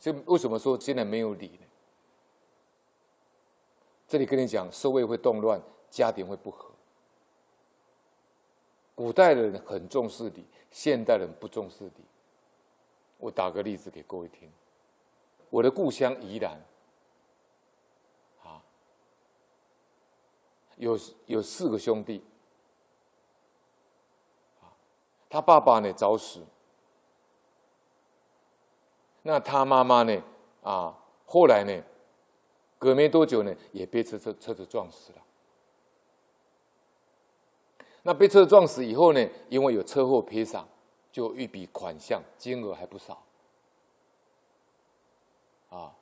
这为什么说现在没有礼呢？这里跟你讲，社会会动乱，家庭会不和。古代的人很重视礼，现代人不重视礼。我打个例子给各位听。我的故乡宜兰，啊，有有四个兄弟，他爸爸呢早死，那他妈妈呢，啊，后来呢，隔没多久呢，也被车车车子撞死了。那被车子撞死以后呢，因为有车祸赔偿，就一笔款项，金额还不少。啊，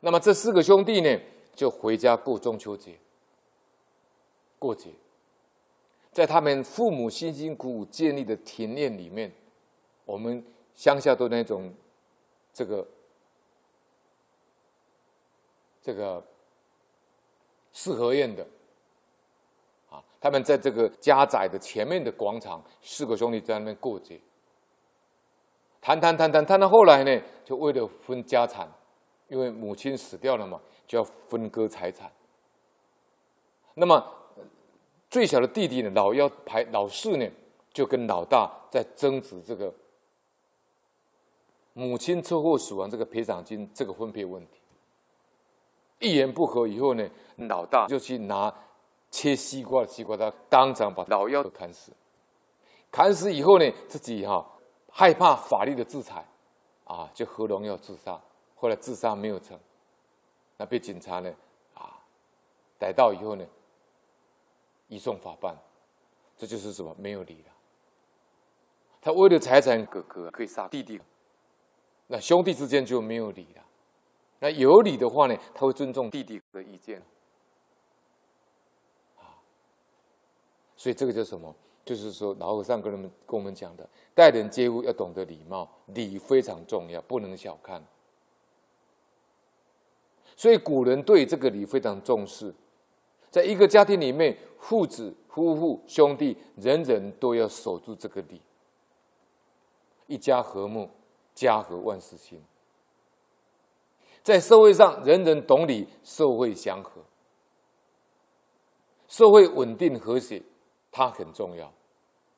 那么这四个兄弟呢，就回家过中秋节。过节，在他们父母辛辛苦苦建立的庭院里面，我们乡下都那种这个这个四合院的啊。他们在这个家宅的前面的广场，四个兄弟在那边过节，谈谈谈谈谈到后来呢，就为了分家产，因为母亲死掉了嘛，就要分割财产。那么最小的弟弟呢，老幺排老四呢，就跟老大在争执这个母亲车祸死亡这个赔偿金这个分配问题。一言不合以后呢，老大就去拿。切西瓜的西瓜刀，当场把老幺砍死。砍死以后呢，自己哈、害怕法律的制裁，啊，就喝农药自杀。后来自杀没有成，那被警察呢啊逮到以后呢，移送法办。这就是什么？没有理了。他为了财产，哥哥可以杀弟弟，那兄弟之间就没有理了。那有理的话呢，他会尊重弟弟的意见。所以这个叫什么？就是说老和尚跟他们跟我们讲的，待人接物要懂得礼貌，礼非常重要，不能小看。所以古人对这个礼非常重视，在一个家庭里面，父子、夫妇、兄弟，人人都要守住这个礼。一家和睦，家和万事兴。在社会上，人人懂礼，社会祥和，社会稳定和谐。它很重要。